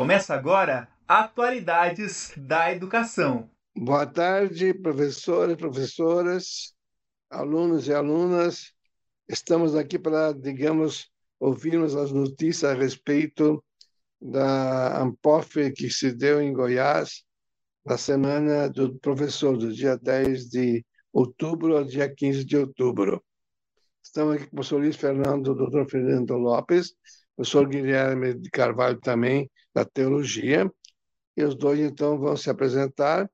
Começa agora Atualidades da Educação. Boa tarde, professores, professoras, alunos e alunas. Estamos aqui para, digamos, ouvirmos as notícias a respeito da Ampof que se deu em Goiás na semana do professor, do dia 10 de outubro ao dia 15 de outubro. Estamos aqui com o professor Luiz Fernando, doutor Fernando Lopes, professor Guilherme de Carvalho também, da Teologia, e os dois, então, vão se apresentar,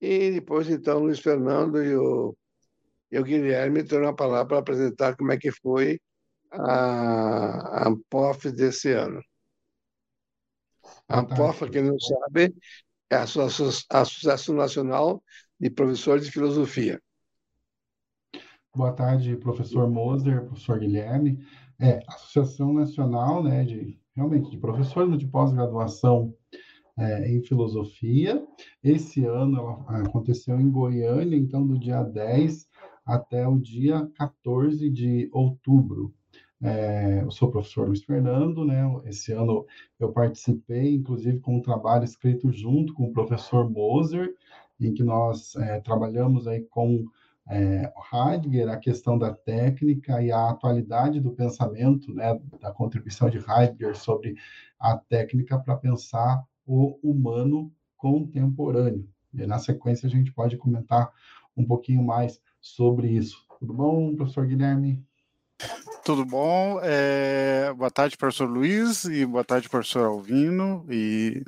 e depois, então, Luiz Fernando e o, e o Guilherme terão a palavra para apresentar como é que foi a, ANPOF desse ano. A ANPOF, quem não sabe, é a Associação Nacional de Professores de Filosofia. Boa tarde, professor Moser, professor Guilherme. É, Associação Nacional, né, de realmente de professores de pós-graduação é, em filosofia. Esse ano ela aconteceu em Goiânia, então do dia 10 até o dia 14 de outubro. É, eu sou o professor Luiz Fernando, né? Esse ano eu participei, inclusive, com um trabalho escrito junto com o professor Moser, em que nós é, trabalhamos aí com é, Heidegger, a questão da técnica e a atualidade do pensamento, né, da contribuição de Heidegger sobre a técnica para pensar o humano contemporâneo. E na sequência a gente pode comentar um pouquinho mais sobre isso. Tudo bom, professor Guilherme? Tudo bom. É... Boa tarde, professor Luiz, e boa tarde, professor Alvino e,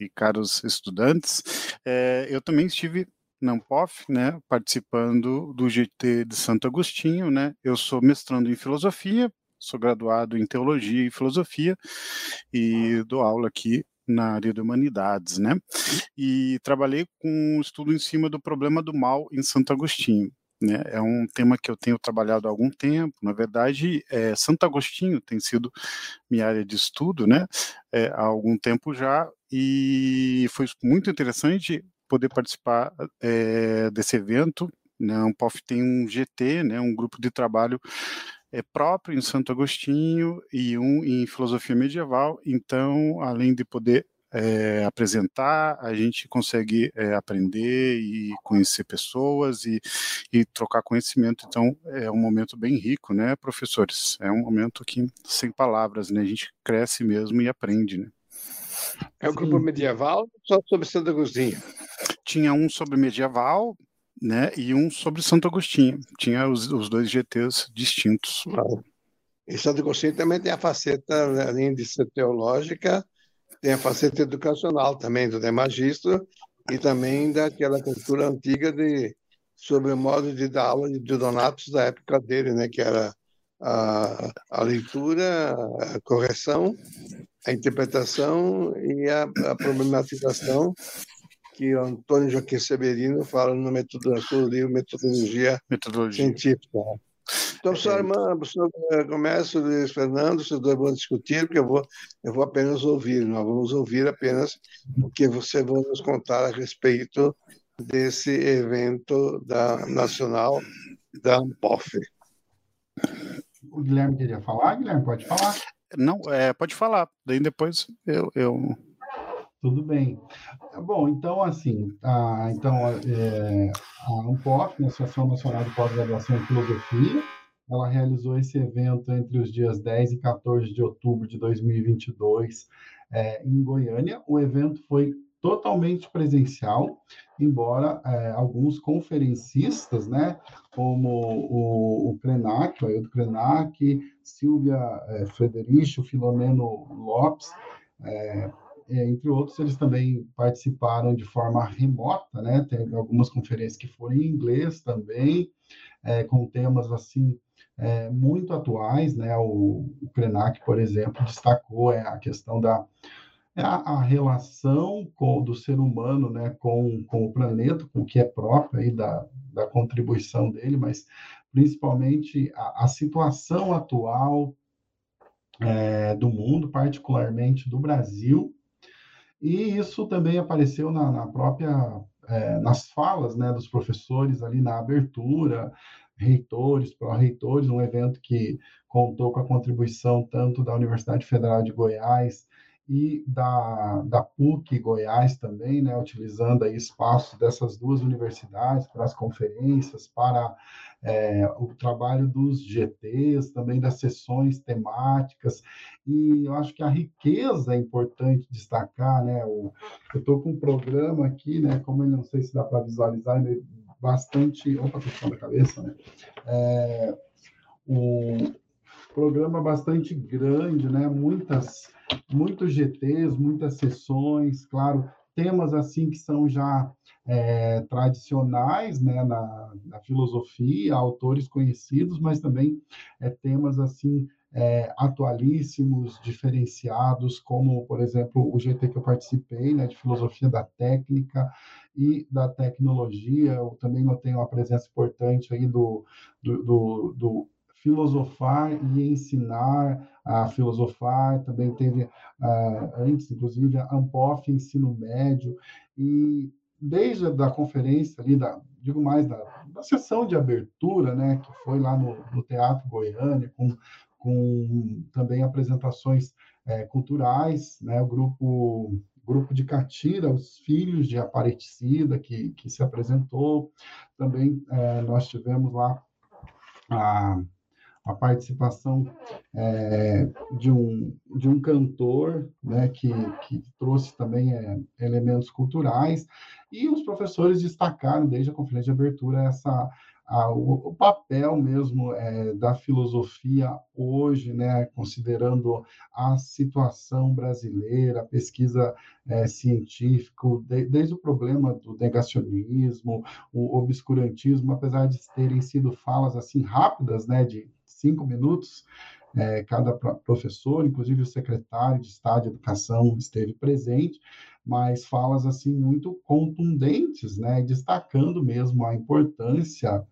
e caros estudantes. É, eu também estive Nampof, né, participando do GT de Santo Agostinho, né? Eu sou mestrando em filosofia, sou graduado em teologia e filosofia e dou aula aqui na área de humanidades, né? E trabalhei com um estudo em cima do problema do mal em Santo Agostinho. Né, é um tema que eu tenho trabalhado há algum tempo. Na verdade, é, Santo Agostinho tem sido minha área de estudo, né, é, há algum tempo já, e foi muito interessante poder participar é, desse evento. Né? A Unpof tem um GT, né, um grupo de trabalho é, próprio em Santo Agostinho e um em filosofia medieval. Então, além de poder é, apresentar, a gente consegue é, aprender e conhecer pessoas e, e, trocar conhecimento. Então, é um momento bem rico, né, professores? É um momento que, sem palavras, né, a gente cresce mesmo e aprende, né? É o grupo medieval só sobre Santo Agostinho? Tinha um sobre medieval, né, e um sobre Santo Agostinho. Tinha os, os dois GTs distintos. E Santo Agostinho também tem a faceta, além de ser teológica, tem a faceta educacional também, do magistro, e também daquela cultura antiga de sobre o modo de dar aula de Donatos da época dele, né, que era a, a leitura, a correção a interpretação e a, a problematização que o Antônio Joaquim Severino fala no, metodo, no livro Metodologia, Metodologia. Científica. Então, professor Armando, professor começa, Luiz Fernando, vocês dois vão discutir, porque eu vou, eu vou apenas ouvir, nós vamos ouvir apenas o que você vai nos contar a respeito desse evento da nacional da ANPOF. O Guilherme queria falar? Guilherme, pode falar. Não, é, pode falar. Daí depois eu, eu... Tudo bem. Bom, então, assim, a, então, é, a ANPOF, a Associação Nacional de Pós-Graduação em Filosofia, ela realizou esse evento entre os dias 10 e 14 de outubro de 2022 é, em Goiânia. O evento foi totalmente presencial, embora é, alguns conferencistas, né, como o, o Krenak, o Ailton Krenak, Silvia é, Frederico, Filomeno Lopes, é, é, entre outros, eles também participaram de forma remota, né? Teve algumas conferências que foram em inglês também, é, com temas assim é, muito atuais, né? O, o Krenak, por exemplo, destacou é, a questão da é a, a relação com, do ser humano né, com, com o planeta, com o que é próprio aí da, da contribuição dele, mas principalmente a, a situação atual é, do mundo, particularmente do Brasil, e isso também apareceu na, na própria é, nas falas né, dos professores ali na abertura, reitores, pró-reitores, um evento que contou com a contribuição tanto da Universidade Federal de Goiás e da, da PUC Goiás também, né, utilizando aí espaços dessas duas universidades para as conferências, para é, o trabalho dos GTs, também das sessões temáticas, e eu acho que a riqueza é importante destacar, né, eu estou com um programa aqui, né, como eu não sei se dá para visualizar, é bastante, opa, estou da cabeça, né, é, um programa bastante grande, né, muitas muitos GTs, muitas sessões, claro, temas assim que são já é, tradicionais né, na, na, filosofia, autores conhecidos, mas também é, temas assim é, atualíssimos, diferenciados, como, por exemplo, o GT que eu participei, né, de filosofia da técnica e da tecnologia. Eu também notei uma presença importante aí do, do, do, do filosofar e ensinar a filosofar, também teve uh, antes, inclusive, a Ampof Ensino Médio, e desde a conferência ali, da, digo mais, da, da sessão de abertura, né, que foi lá no, no Teatro Goiânia, com, com também apresentações é, culturais, né, o grupo grupo de Catira, os filhos de Aparecida, que, que se apresentou. Também é, nós tivemos lá a a participação é, de, um, de um cantor né, que, que trouxe também é, elementos culturais, e os professores destacaram, desde a conferência de abertura, essa, a, o, o, papel mesmo é, da filosofia hoje, né, considerando a situação brasileira, a pesquisa é, científica, de, desde o problema do negacionismo, o obscurantismo, apesar de terem sido falas assim rápidas, né, de cinco minutos, é, cada professor, inclusive o secretário de Estado de Educação esteve presente, mas falas assim muito contundentes, né, destacando mesmo a importância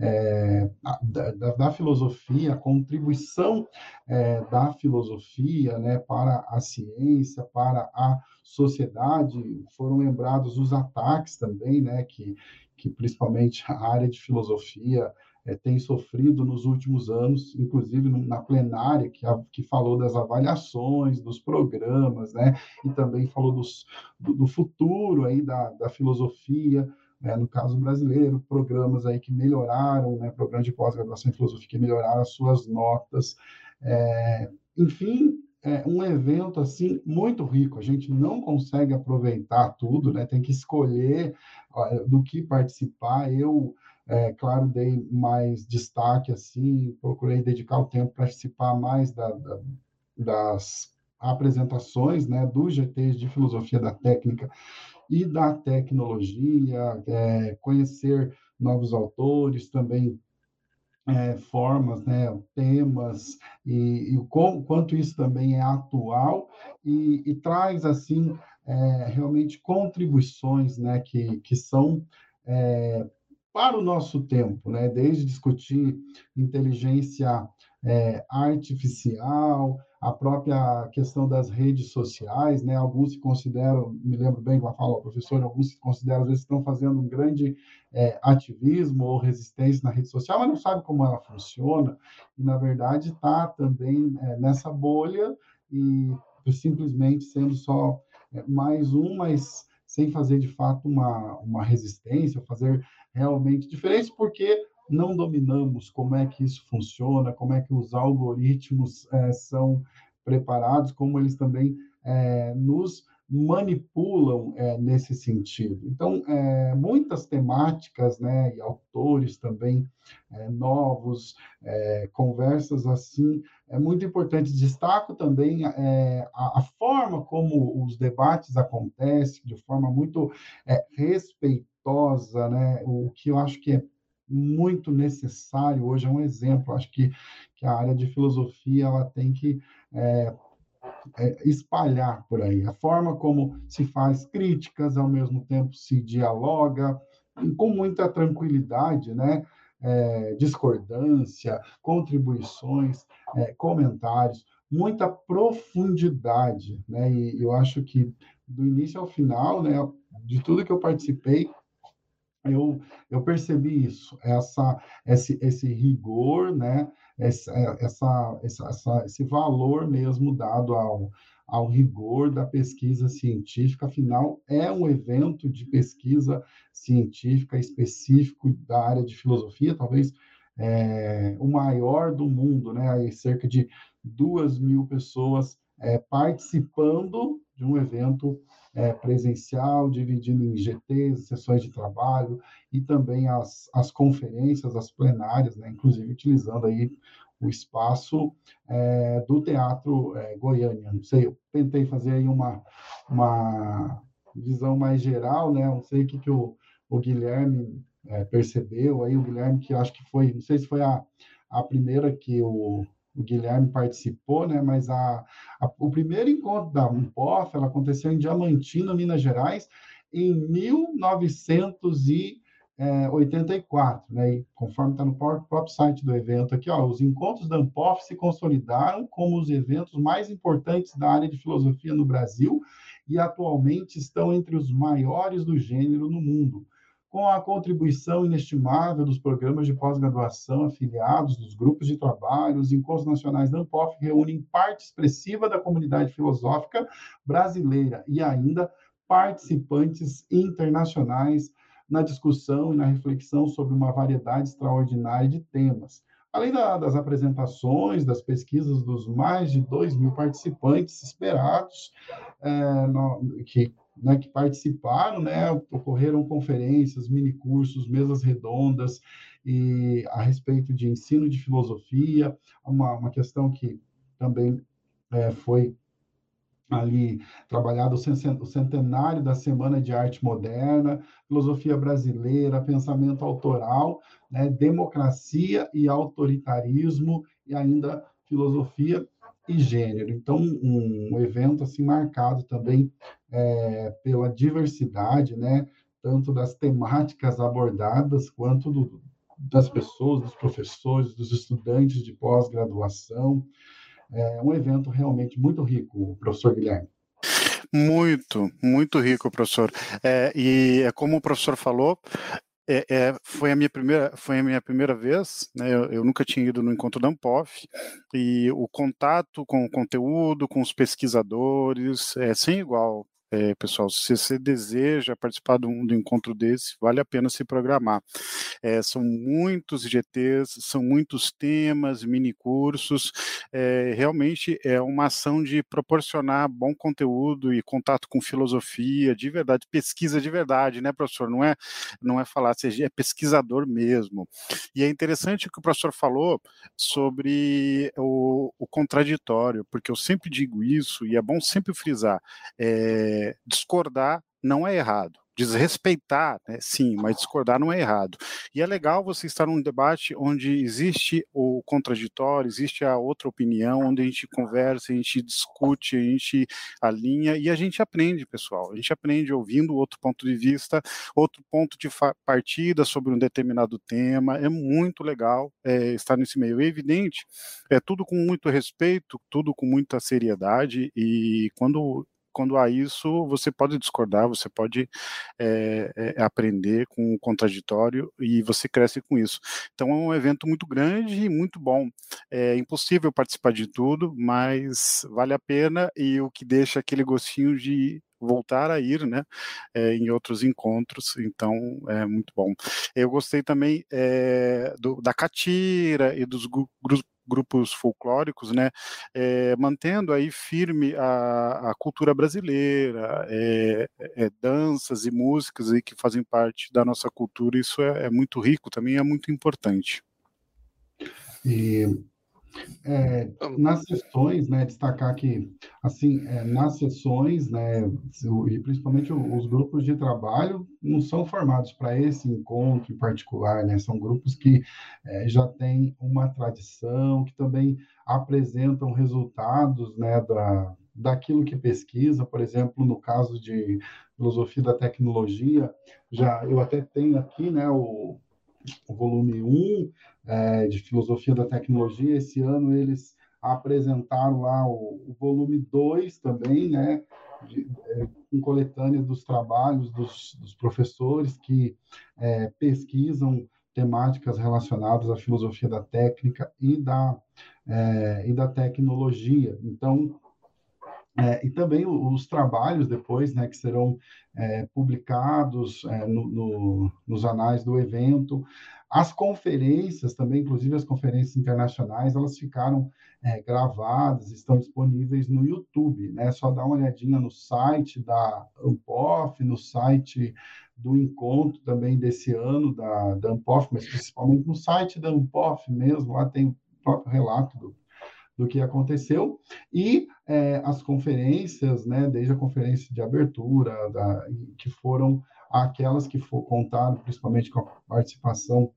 é, da, da, filosofia, a contribuição é, da filosofia né, para a ciência, para a sociedade. Foram lembrados os ataques também, né, que, que principalmente a área de filosofia é, tem sofrido nos últimos anos, inclusive na plenária, que, a, que falou das avaliações, dos programas, né? e também falou dos, do, do futuro aí da, da filosofia, é, no caso brasileiro, programas aí que melhoraram, né, programas de pós-graduação em filosofia que melhoraram as suas notas. É, enfim, é um evento assim muito rico. A gente não consegue aproveitar tudo, né? Tem que escolher do que participar. Eu é, claro, dei mais destaque, assim, procurei dedicar o tempo para participar mais da, da, das apresentações, né, dos GTs de filosofia da técnica e da tecnologia, é, conhecer novos autores, também é, formas, né, temas, e, o quanto isso também é atual e, e traz, assim, é, realmente contribuições, né, que, que são é, para o nosso tempo, né? desde discutir inteligência é, artificial, a própria questão das redes sociais, né? Alguns se consideram, me lembro bem com a fala professor, alguns se consideram, às vezes, estão fazendo um grande é, ativismo ou resistência na rede social, mas não sabe como ela funciona, e, na verdade, está também é, nessa bolha e simplesmente sendo só é, mais um, mas sem fazer, de fato, uma, uma resistência, fazer realmente diferentes, porque não dominamos como é que isso funciona, como é que os algoritmos é, são preparados, como eles também é, nos manipulam é, nesse sentido. Então, é, muitas temáticas, né, e autores também é, novos, é, conversas assim, é muito importante. Destaco também é, a, a, forma como os debates acontecem, de forma muito é, respeitosa, né, o que eu acho que é muito necessário hoje é um exemplo. Acho que, que a área de filosofia ela tem que é, espalhar por aí. A forma como se faz críticas, ao mesmo tempo se dialoga, com muita tranquilidade, né? É, discordância, contribuições, é, comentários, muita profundidade, né? E eu acho que do início ao final, né, de tudo que eu participei, eu, eu percebi isso, essa, esse, esse rigor, né? Essa, essa, essa, esse valor mesmo dado ao, ao rigor da pesquisa científica, afinal, é um evento de pesquisa científica específico da área de filosofia, talvez é, o maior do mundo, né? Aí, cerca de duas mil pessoas é, participando de um evento é, presencial, dividindo em GTs, sessões de trabalho e também as, as conferências, as plenárias, né? inclusive utilizando aí o espaço é, do Teatro é, Goiânia. Não sei, eu tentei fazer aí uma, uma visão mais geral, né? Não sei o que, que o, o Guilherme é, percebeu aí, o Guilherme que acho que foi, não sei se foi a, a primeira que o, o Guilherme participou, né? Mas a, a, o primeiro encontro da Unpof, ela aconteceu em Diamantina, Minas Gerais, em 1984, né? E conforme está no próprio site do evento aqui, ó, os encontros da Unpof se consolidaram como os eventos mais importantes da área de filosofia no Brasil e atualmente estão entre os maiores do gênero no mundo com a contribuição inestimável dos programas de pós-graduação afiliados, dos grupos de trabalho, os encontros nacionais da ANPOF reúnem parte expressiva da comunidade filosófica brasileira e ainda participantes internacionais na discussão e na reflexão sobre uma variedade extraordinária de temas. Além da, das apresentações, das pesquisas dos mais de 2 mil participantes esperados, é, no, que né, que participaram, né, ocorreram conferências, minicursos, mesas redondas e a respeito de ensino de filosofia, uma, uma questão que também é, foi ali trabalhado o centenário da Semana de Arte Moderna, filosofia brasileira, pensamento autoral, né, democracia e autoritarismo e ainda filosofia e gênero. Então, um, evento assim marcado também é, pela diversidade, né, tanto das temáticas abordadas quanto do, das pessoas, dos professores, dos estudantes de pós-graduação. É um evento realmente muito rico, professor Guilherme. Muito, muito rico, professor. É, e é como o professor falou, é, é, foi a minha primeira foi a minha primeira vez né, eu, eu, nunca tinha ido no encontro da Ampof e o contato com o conteúdo com os pesquisadores é sem igual é, pessoal, se você deseja participar de um, de um, encontro desse, vale a pena se programar. É, são muitos GTs, são muitos temas, mini cursos. É, realmente é uma ação de proporcionar bom conteúdo e contato com filosofia de verdade, pesquisa de verdade, né, professor? Não é, não é falar, é pesquisador mesmo. E é interessante o que o professor falou sobre o, o contraditório, porque eu sempre digo isso e é bom sempre frisar. É, discordar não é errado. Desrespeitar, né, sim, mas discordar não é errado. E é legal você estar num debate onde existe o contraditório, existe a outra opinião, onde a gente conversa, a gente discute, a gente alinha e a gente aprende, pessoal. A gente aprende ouvindo outro ponto de vista, outro ponto de partida sobre um determinado tema. É muito legal é, estar nesse meio. É evidente, é tudo com muito respeito, tudo com muita seriedade e quando quando há isso, você pode discordar, você pode é, é, aprender com o contraditório e você cresce com isso. Então é um evento muito grande e muito bom. É impossível participar de tudo, mas vale a pena e o que deixa aquele gostinho de voltar a ir, né, é, em outros encontros, então é muito bom. Eu gostei também é, do, da Catira e dos grupos grupos folclóricos, né, é, mantendo aí firme a, a cultura brasileira, é, é, danças e músicas aí que fazem parte da nossa cultura, isso é, é muito rico também, é muito importante. E é, nas sessões, né, destacar que, assim, é, nas sessões, né, e principalmente os grupos de trabalho não são formados para esse encontro em particular, né, são grupos que é, já têm uma tradição, que também apresentam resultados, né, da, daquilo que pesquisa, por exemplo, no caso de filosofia da tecnologia, já eu até tenho aqui, né, o, o volume 1, é, de Filosofia da Tecnologia. Esse ano eles apresentaram lá o, o volume 2 também, né, de, é, com coletânea dos trabalhos dos, dos professores que é, pesquisam temáticas relacionadas à filosofia da técnica e da, é, e da tecnologia. Então, É, e também os trabalhos depois, né, que serão é, publicados é, no, no, nos anais do evento. As conferências também, inclusive as conferências internacionais, elas ficaram é, gravadas, estão disponíveis no YouTube, né? Só dá uma olhadinha no site da Ampof, no site do encontro também desse ano da, da Ampof, mas principalmente no site da Ampof mesmo, lá tem o próprio relato do, do que aconteceu, e é, as conferências, né, desde a conferência de abertura, da, que foram aquelas que for, contaram principalmente com a participação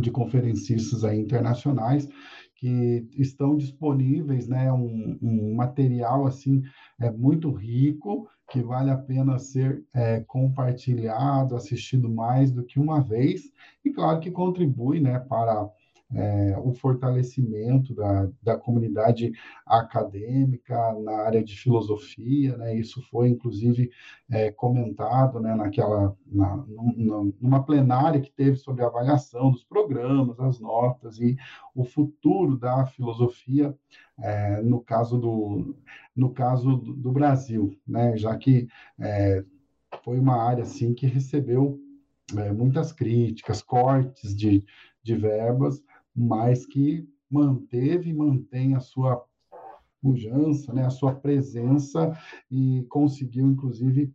de conferencistas aí internacionais que estão disponíveis, né, um, um material assim é muito rico que vale a pena ser é, compartilhado, assistido mais do que uma vez e claro que contribui, né, para é, o fortalecimento da, da comunidade acadêmica na área de filosofia, né? Isso foi inclusive é, comentado, né, naquela na, numa plenária que teve sobre a avaliação dos programas, as notas e o futuro da filosofia é, no caso do no caso do, do Brasil, né? Já que é, foi uma área assim que recebeu é, muitas críticas, cortes de, de verbas, mas que manteve e mantém a sua pujança, né, a sua presença e conseguiu, inclusive,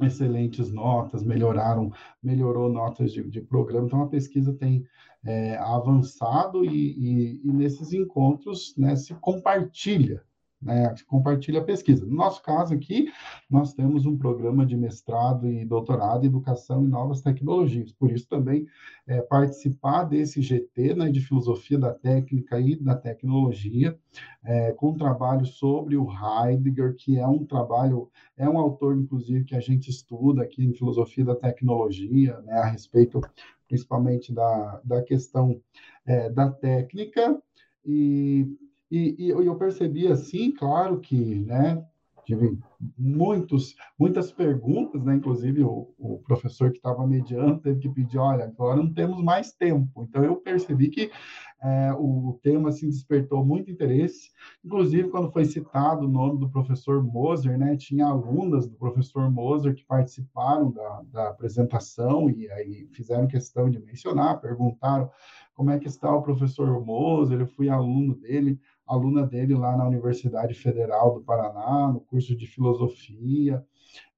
excelentes notas, melhoraram, melhorou notas de, de programa. Então, a pesquisa tem é, avançado e, e, e, nesses encontros né, se compartilha né, compartilha a pesquisa. No nosso caso aqui, nós temos um programa de mestrado e doutorado em educação e novas tecnologias. Por isso também é, participar desse GT né, de filosofia da técnica e da tecnologia, é, com trabalho sobre o Heidegger, que é um trabalho, é um autor, inclusive, que a gente estuda aqui em filosofia da tecnologia, né, a respeito principalmente da, da questão é, da técnica, e e, e, eu percebi assim, claro que, né, tive muitos, muitas perguntas, né? Inclusive o, o professor que estava mediando teve que pedir, olha, agora não temos mais tempo. Então eu percebi que é, o tema assim despertou muito interesse. Inclusive quando foi citado o nome do professor Moser, né? Tinha alunas do professor Moser que participaram da, da apresentação e aí fizeram questão de mencionar, perguntaram como é que está o professor Moser. Eu fui aluno dele aluna dele lá na Universidade Federal do Paraná, no curso de filosofia.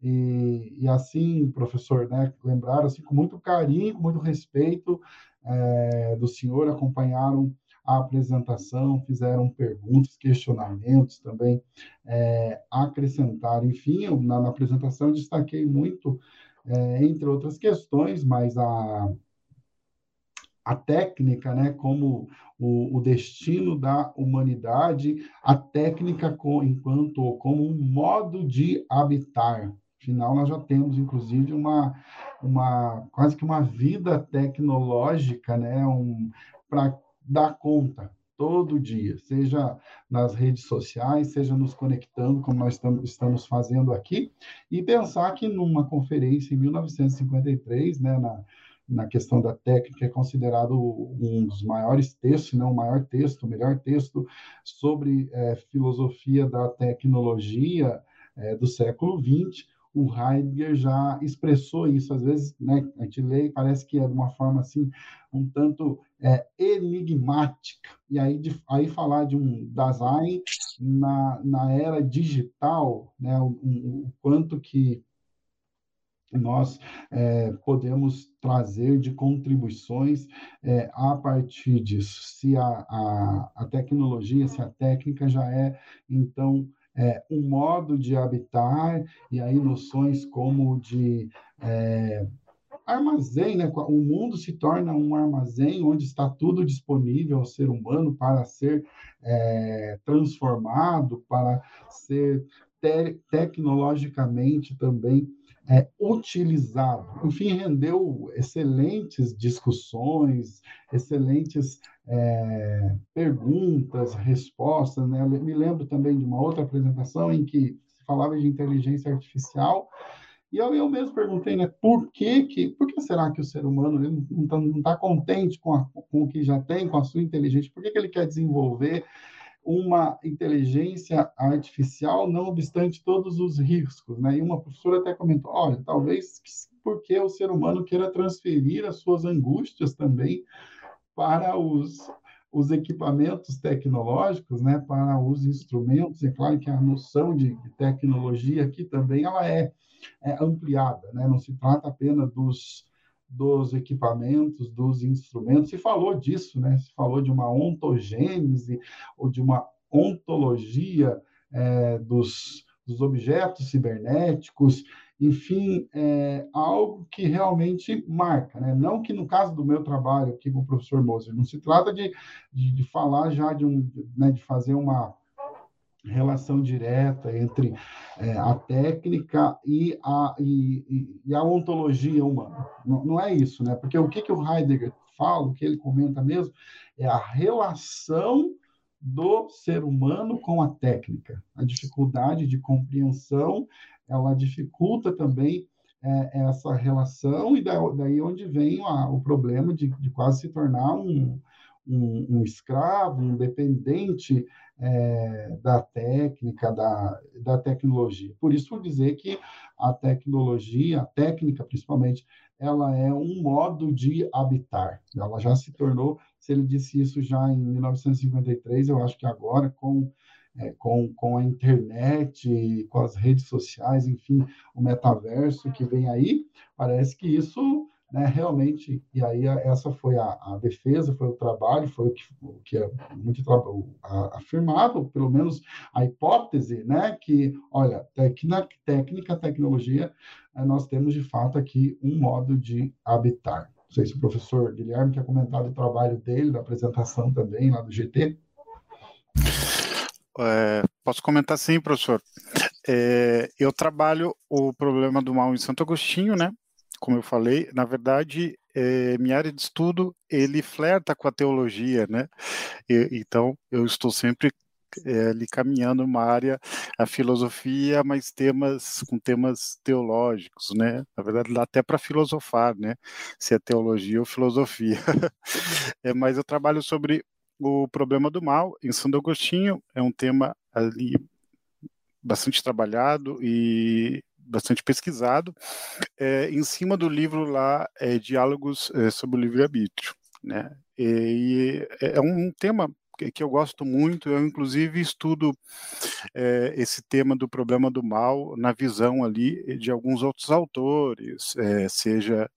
E, e assim, professor, né, lembraram assim, com muito carinho, com muito respeito é, do senhor, acompanharam a apresentação, fizeram perguntas, questionamentos também, é, acrescentaram. Enfim, eu, na, na, apresentação destaquei muito, é, entre outras questões, mas a, a técnica, né, como o, o, destino da humanidade, a técnica com, enquanto como um modo de habitar. Afinal, nós já temos, inclusive, uma, uma quase que uma vida tecnológica, né, um, para dar conta todo dia, seja nas redes sociais, seja nos conectando, como nós estamos fazendo aqui, e pensar que numa conferência em 1953, né, na, na questão da técnica, é considerado um dos maiores textos, não o maior texto, o melhor texto sobre é, filosofia da tecnologia é, do século XX. O Heidegger já expressou isso, às vezes, né, a gente lê e parece que é de uma forma assim, um tanto é, enigmática. E aí, de, aí falar de um Dasein na, na era digital, né, o, o quanto que nós é, podemos trazer de contribuições é, a partir disso. Se a, a, a, tecnologia, se a técnica já é, então, é, um modo de habitar, e aí noções como de é, armazém, né? o mundo se torna um armazém onde está tudo disponível ao ser humano para ser é, transformado, para ser te tecnologicamente também é, utilizado. Enfim, rendeu excelentes discussões, excelentes é, perguntas, respostas. Né? Me lembro também de uma outra apresentação em que se falava de inteligência artificial e eu, eu mesmo perguntei, né, por que, que, por que será que o ser humano não está tá contente com, a, com o que já tem, com a sua inteligência? Por que, que ele quer desenvolver uma inteligência artificial, não obstante todos os riscos, né? E uma professora até comentou, olha, talvez porque o ser humano queira transferir as suas angústias também para os, os equipamentos tecnológicos, né? Para os instrumentos. É claro que a noção de tecnologia aqui também ela é, é ampliada, né? Não se trata apenas dos dos equipamentos, dos instrumentos. Se falou disso, né? Se falou de uma ontogênese ou de uma ontologia é, dos, dos objetos cibernéticos, enfim, é algo que realmente marca, né? Não que no caso do meu trabalho aqui com o professor Moser, não se trata de, de, de falar já de um, né, de fazer uma relação direta entre é, a técnica e a, e, e, a ontologia humana. Não, não, é isso, né? Porque o que, que o Heidegger fala, o que ele comenta mesmo, é a relação do ser humano com a técnica. A dificuldade de compreensão, ela dificulta também é, essa relação, e daí onde vem a, o problema de, de quase se tornar um, um, um escravo, um dependente é, da técnica, da, da tecnologia. Por isso, dizer que a tecnologia, a técnica principalmente, ela é um modo de habitar. Ela já se tornou, se ele disse isso já em 1953, eu acho que agora, com, é, com, com a internet, com as redes sociais, enfim, o metaverso que vem aí, parece que isso né, realmente, e aí essa foi a, a, defesa, foi o trabalho, foi o que, o que é muito a, afirmado, pelo menos a hipótese, né, que, olha, técnica, técnica tecnologia, eh, nós temos de fato aqui um modo de habitar. Não sei se o professor Guilherme quer comentar do trabalho dele, da apresentação também lá do GT. É, posso comentar sim, professor. É, eu trabalho o problema do mal em Santo Agostinho, né? Como eu falei, na verdade, é, minha área de estudo, ele flerta com a teologia, né? E, então, eu estou sempre é, ali caminhando uma área, a filosofia, mas temas com temas teológicos, né? Na verdade, dá até para filosofar, né? Se é teologia ou filosofia. é, mas eu trabalho sobre o problema do mal em Santo Agostinho, é um tema ali bastante trabalhado e bastante pesquisado, é, em cima do livro lá, é, Diálogos é, sobre o Livre-Arbítrio. Né? E, é um tema que eu gosto muito, eu inclusive estudo é, esse tema do problema do mal na visão ali de alguns outros autores, é, seja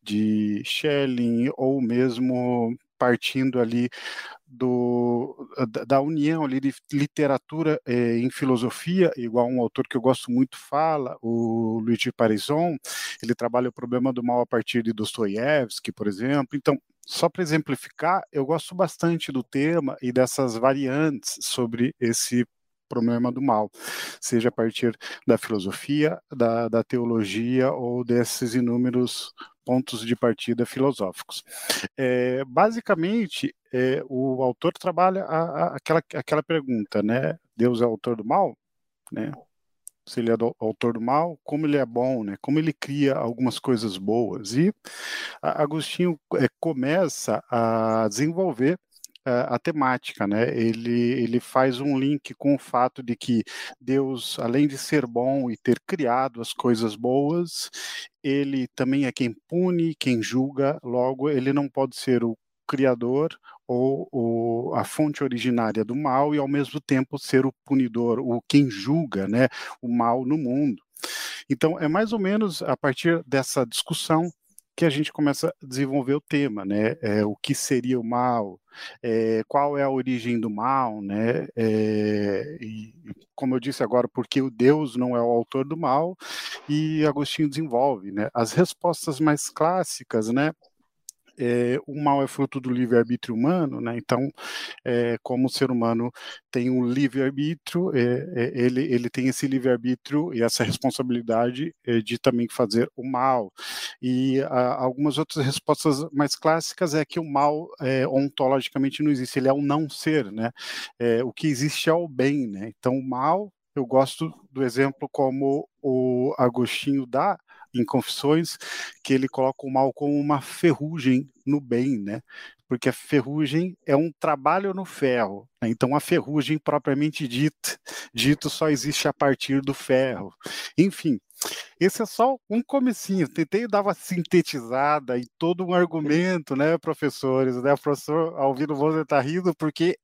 de Schelling ou mesmo partindo ali do, da união ali de literatura eh, em filosofia, igual um autor que eu gosto muito fala, o Luigi Parison, ele trabalha o problema do mal a partir de Dostoiévski, por exemplo. Então, só para exemplificar, eu gosto bastante do tema e dessas variantes sobre esse problema do mal, seja a partir da filosofia, da, da teologia ou desses inúmeros pontos de partida filosóficos. É, basicamente, é, o autor trabalha a, a, aquela, aquela pergunta, né? Deus é autor do mal? Né? Se ele é do, autor do mal, como ele é bom, né? Como ele cria algumas coisas boas. E Agostinho é, começa a desenvolver a temática, né? Ele, ele faz um link com o fato de que Deus, além de ser bom e ter criado as coisas boas, ele também é quem pune, quem julga, logo ele não pode ser o criador ou, ou, a fonte originária do mal e ao mesmo tempo ser o punidor, o quem julga, né, o mal no mundo. Então é mais ou menos a partir dessa discussão que a gente começa a desenvolver o tema, né? É, o que seria o mal? É, qual é a origem do mal, né? É, e, como eu disse agora, porque o Deus não é o autor do mal? E Agostinho desenvolve, né? As respostas mais clássicas, né? É, o mal é fruto do livre-arbítrio humano, né? Então, é, como o ser humano tem um livre-arbítrio, é, ele, ele tem esse livre-arbítrio e essa responsabilidade de também fazer o mal. E a, algumas outras respostas mais clássicas é que o mal ontologicamente não existe, ele é o não ser, né? o que existe é o bem, né? Então, o mal eu gosto do exemplo como o Agostinho dá, em Confissões, que ele coloca o mal como uma ferrugem no bem, né? porque a ferrugem é um trabalho no ferro. Né? Então, a ferrugem propriamente dita, dito só existe a partir do ferro. Enfim, esse é só um comecinho. Tentei dar uma sintetizada em todo um argumento, né, professores? Né? O professor Alvino Moser está rindo porque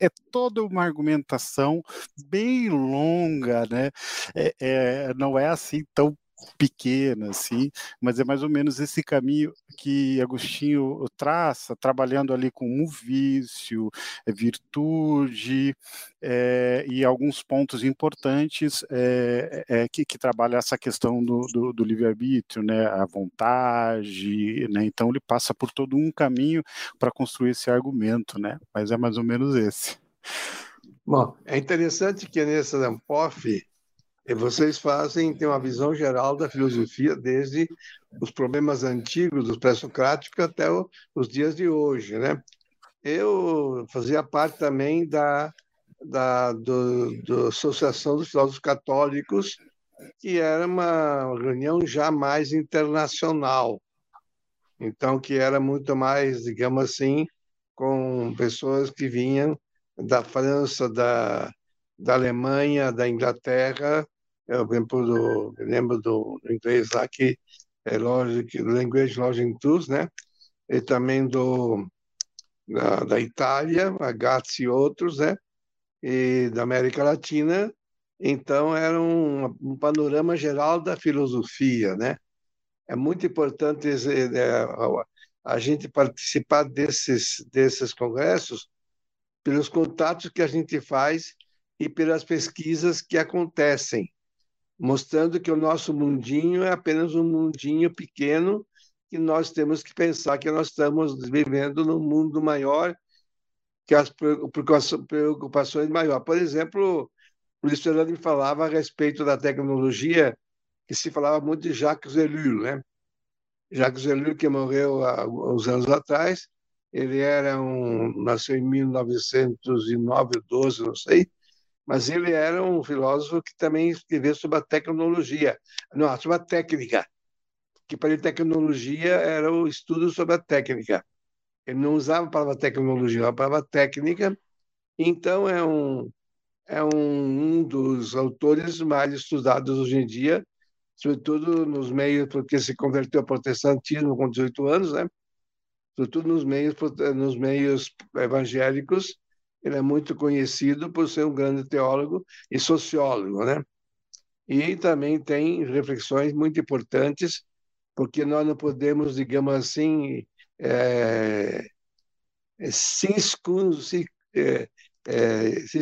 é toda uma argumentação bem longa, né? É, é, não é assim tão pequena, assim, mas é mais ou menos esse caminho que Agostinho traça, trabalhando ali com o vício, é, virtude é, e alguns pontos importantes é, é, que, que trabalha essa questão do, do, do livre-arbítrio, né, a vontade, né, então ele passa por todo um caminho para construir esse argumento, né, mas é mais ou menos esse. Bom, é interessante que nessa Ampof e vocês fazem, têm uma visão geral da filosofia desde os problemas antigos, dos pré-socráticos, até os dias de hoje, né? Eu fazia parte também da, da do, do Associação dos Filósofos Católicos, que era uma reunião já mais internacional. Então, que era muito mais, digamos assim, com pessoas que vinham da França, da, da Alemanha, da Inglaterra, eu lembro do, eu lembro do, inglês lá que é Logic, Language Logic Tools, né? E também do da, da Itália, a GATS e outros, né? E da América Latina. Então era um, um panorama geral da filosofia, né? É muito importante é, a gente participar desses desses congressos pelos contatos que a gente faz e pelas pesquisas que acontecem mostrando que o nosso mundinho é apenas um mundinho pequeno que nós temos que pensar que nós estamos vivendo num mundo maior que as preocupações maiores. Por exemplo, o Luiz Fernando falava a respeito da tecnologia, que se falava muito de Jacques Ellul, né? Jacques Ellul, que morreu há uns anos atrás, ele era um nasceu em 1909, 12, não sei, mas ele era um filósofo que também escreveu sobre a tecnologia, não, sobre a técnica, que para ele tecnologia era o estudo sobre a técnica. Ele não usava a palavra tecnologia, a palavra técnica. Então é um é um, um dos autores mais estudados hoje em dia, sobretudo nos meios porque se converteu ao protestantismo com 18 anos, né? Sobretudo nos meios nos meios evangélicos ele é muito conhecido por ser um grande teólogo e sociólogo, né? E também tem reflexões muito importantes, porque nós não podemos, digamos assim, é, se, se, é, é, se,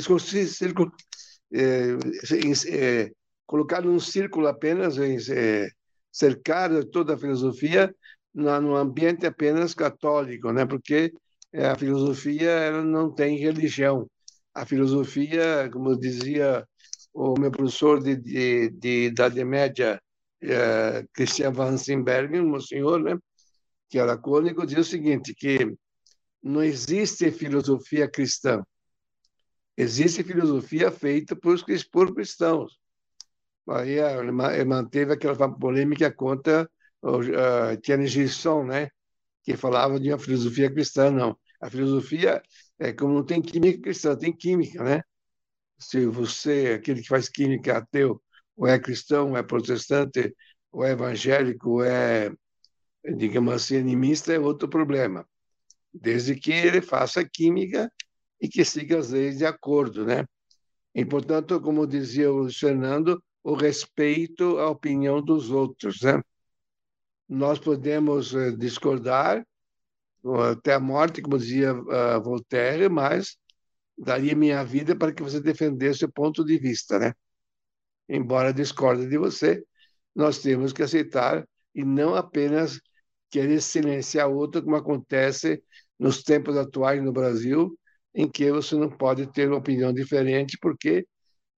é, colocar num círculo apenas, é, cercar toda a filosofia no ambiente apenas católico, né? Porque é, a filosofia ela não tem religião. A filosofia, como dizia o meu professor de, de, de Idade Média, é, Christian Vansenberg, um senhor, né, que era cônico, dizia o seguinte, que não existe filosofia cristã. Existe filosofia feita por, por cristãos. Aí manteve aquela polêmica contra uh, Tiane Gisson, né? Que falava de uma filosofia cristã, não. A filosofia é como não tem química cristã, tem química, né? Se você, aquele que faz química, é ateu, ou é cristão, ou é protestante, ou é evangélico, ou é, digamos assim, animista, é outro problema. Desde que ele faça química e que siga as leis de acordo, né? E, portanto, como dizia o Fernando, o respeito à opinião dos outros, né? Nós podemos eh, discordar até a morte, como dizia uh, Voltaire, mas daria minha vida para que você defendesse o ponto de vista, né? Embora discorde de você, nós temos que aceitar e não apenas querer silenciar outro, como acontece nos tempos atuais no Brasil, em que você não pode ter uma opinião diferente, porque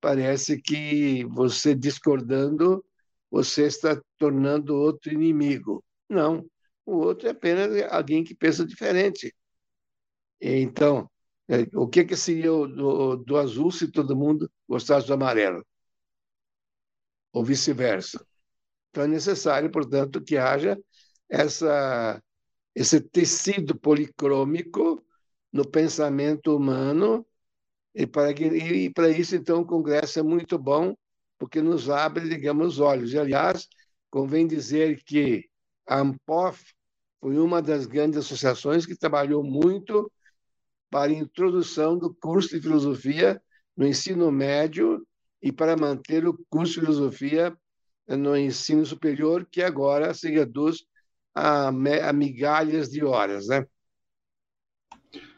parece que você discordando você está tornando outro inimigo. Não, o outro é apenas alguém que pensa diferente. Então, é, o que, que seria do, do azul se todo mundo gostasse do amarelo? Ou vice-versa. Então, é necessário, portanto, que haja essa, esse tecido policrômico no pensamento humano e para, e para isso, então, o Congresso é muito bom, porque nos abre, digamos, os olhos. E, aliás, convém dizer que a ANPOF foi uma das grandes associações que trabalhou muito para a introdução do curso de filosofia no ensino médio e para manter o curso de filosofia no ensino superior, que agora se reduz a, a migalhas de horas, né?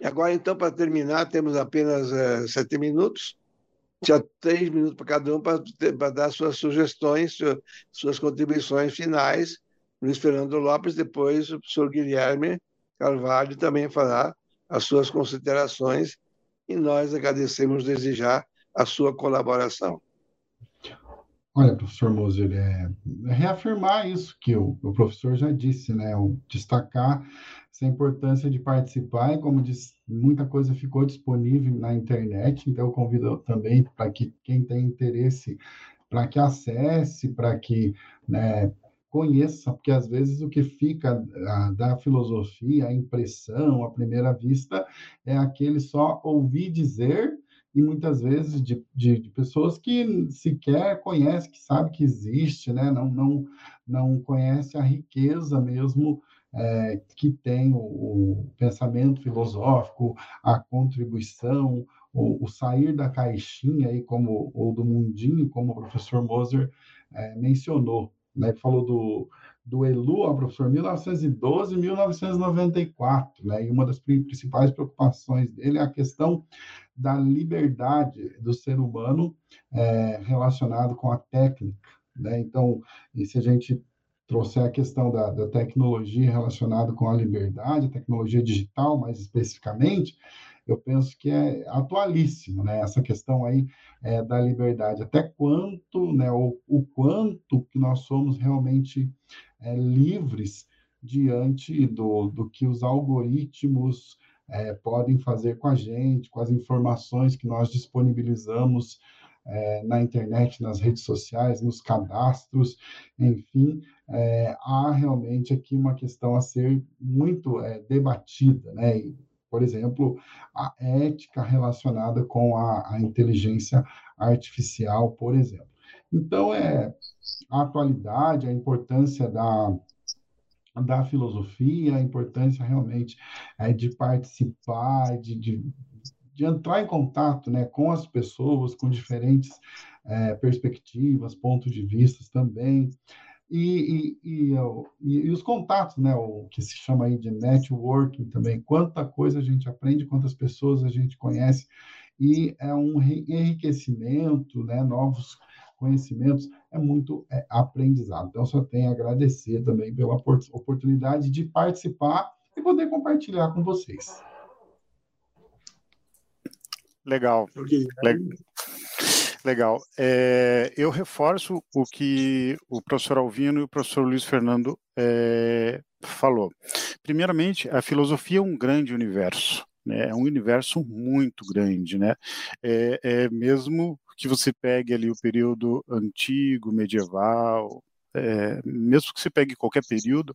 E agora, então, para terminar, temos apenas uh, sete minutos. Já três minutos para cada um para dar suas sugestões, suas contribuições finais. Luiz Fernando Lopes, depois o professor Guilherme Carvalho também fará as suas considerações e nós agradecemos desde já a sua colaboração. Olha, professor Moser, é, é reafirmar isso que o, o, professor já disse, né? O, destacar essa importância de participar e, como disse, muita coisa ficou disponível na internet, então eu convido também para que quem tem interesse, para que acesse, para que né, conheça, porque às vezes o que fica a, da filosofia, a impressão, à primeira vista, é aquele só ouvir dizer e muitas vezes de, de, de, pessoas que sequer conhecem, que sabe que existe, né? não, não, não conhece a riqueza mesmo é, que tem o, o, pensamento filosófico, a contribuição, o, o, sair da caixinha, aí, como, ou do mundinho, como o professor Moser é, mencionou. Né? Falou do, do ELU, professor, 1912 e 1994, né? E uma das principais preocupações dele é a questão da liberdade do ser humano é, relacionado com a técnica, né? Então, e se a gente trouxer a questão da, da tecnologia relacionada com a liberdade, a tecnologia digital, mais especificamente, eu penso que é atualíssimo, né? Essa questão aí é, da liberdade, até quanto, né? O, o quanto que nós somos realmente é, livres diante do, do que os algoritmos é, podem fazer com a gente, com as informações que nós disponibilizamos é, na internet, nas redes sociais, nos cadastros, enfim, é, há realmente aqui uma questão a ser muito é, debatida, né? E, por exemplo, a ética relacionada com a, a inteligência artificial, por exemplo. Então, é a atualidade, a importância da, da filosofia, a importância realmente é, de participar, de, de, de, entrar em contato né, com as pessoas, com diferentes é, perspectivas, pontos de vista também. E, e, e, e, os contatos, né, o que se chama aí de networking também, quanta coisa a gente aprende, quantas pessoas a gente conhece, e é um enriquecimento, né, novos conhecimentos, é muito é, aprendizado. Então, só tenho a agradecer também pela oportunidade de participar e poder compartilhar com vocês. Legal. Legal. Legal. É, eu reforço o que o professor Alvino e o professor Luiz Fernando é, falou. Primeiramente, a filosofia é um grande universo. Né? É um universo muito grande, né? É, é mesmo que você pegue ali o período antigo, medieval, é, mesmo que você pegue qualquer período,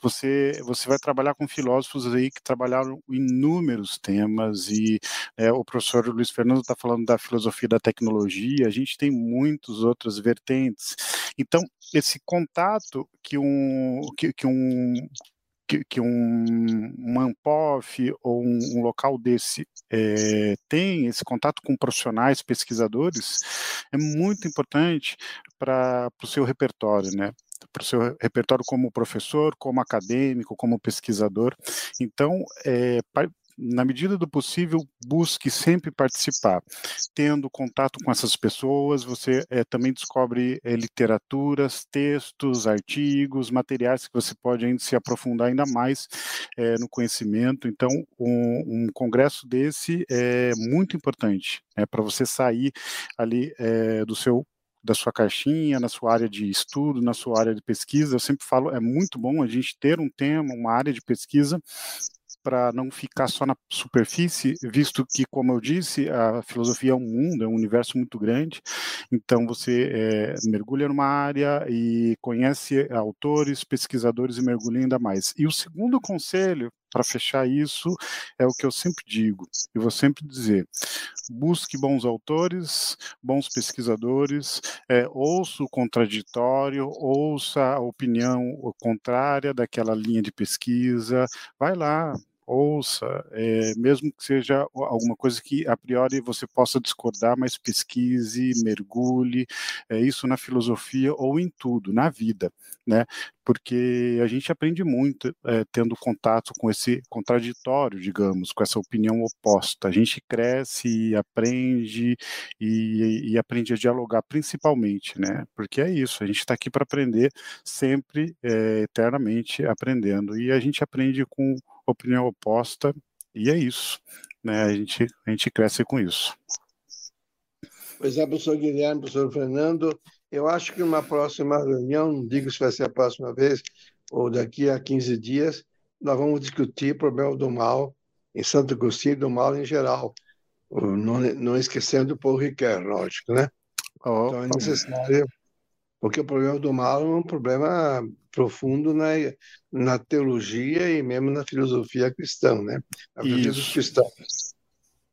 você você vai trabalhar com filósofos aí que trabalharam inúmeros temas e é, o professor Luiz Fernando está falando da filosofia da tecnologia, a gente tem muitas outras vertentes. Então esse contato que um que, que um que, que um, um ANPOF ou um, um local desse é, tem esse contato com profissionais, pesquisadores, é muito importante para o seu repertório, né? para o seu repertório como professor, como acadêmico, como pesquisador. Então, é, na medida do possível, busque sempre participar. Tendo contato com essas pessoas, você é, também descobre é, literaturas, textos, artigos, materiais que você pode ainda se aprofundar ainda mais é, no conhecimento. Então, um, um, congresso desse é muito importante né, para você sair ali do seu da sua caixinha, na sua área de estudo, na sua área de pesquisa. Eu sempre falo, é muito bom a gente ter um tema, uma área de pesquisa para não ficar só na superfície, visto que, como eu disse, a filosofia é um mundo, é um universo muito grande, então você é, mergulha numa área e conhece autores, pesquisadores e mergulha ainda mais. E o segundo conselho para fechar isso, é o que eu sempre digo, e vou sempre dizer: busque bons autores, bons pesquisadores, é, ouça o contraditório, ouça a opinião contrária daquela linha de pesquisa, vai lá, ouça, é, mesmo que seja alguma coisa que a priori você possa discordar, mas pesquise, mergulhe, é isso na filosofia ou em tudo, na vida, né? Porque a gente aprende muito é, tendo contato com esse contraditório, digamos, com essa opinião oposta. A gente cresce, aprende e, e aprende a dialogar, principalmente, né? Porque é isso, a gente está aqui para aprender sempre, é, eternamente aprendendo, e a gente aprende com opinião oposta, e é isso. Né? A, gente, a gente cresce com isso. Pois é, professor Guilherme, professor Fernando, eu acho que numa próxima reunião, não digo se vai ser a próxima vez ou daqui a 15 dias, nós vamos discutir o problema do mal em Santo Agostinho e do mal em geral, não, não esquecendo o Paul Ricoeur, lógico, né? Oh, então é necessário, porque o problema do mal é um problema profundo na, na teologia e mesmo na filosofia cristã, né? A filosofia dos cristãos.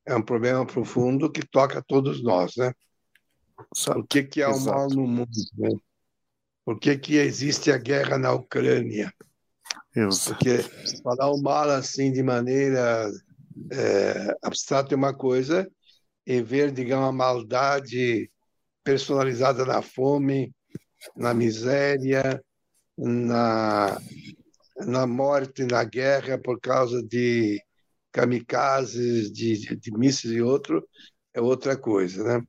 É um problema profundo que toca a todos nós, né? Por que, que há o mal no mundo? Né? Por que, que existe a guerra na Ucrânia? Exato. Porque falar o mal assim de maneira é, abstrata é uma coisa, e ver, digamos, a maldade personalizada na fome, na miséria, na, na morte, na guerra, por causa de kamikazes, de, de, de mísseis e outro, é outra coisa, né?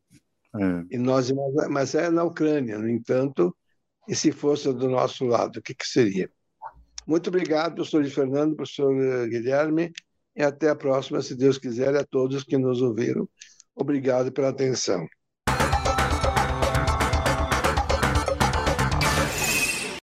É. E nós, mas é na Ucrânia, no entanto, e se fosse do nosso lado, o que, que seria? Muito obrigado, professor Fernando, professor Guilherme, e até a próxima, se Deus quiser, a todos que nos ouviram. Obrigado pela atenção.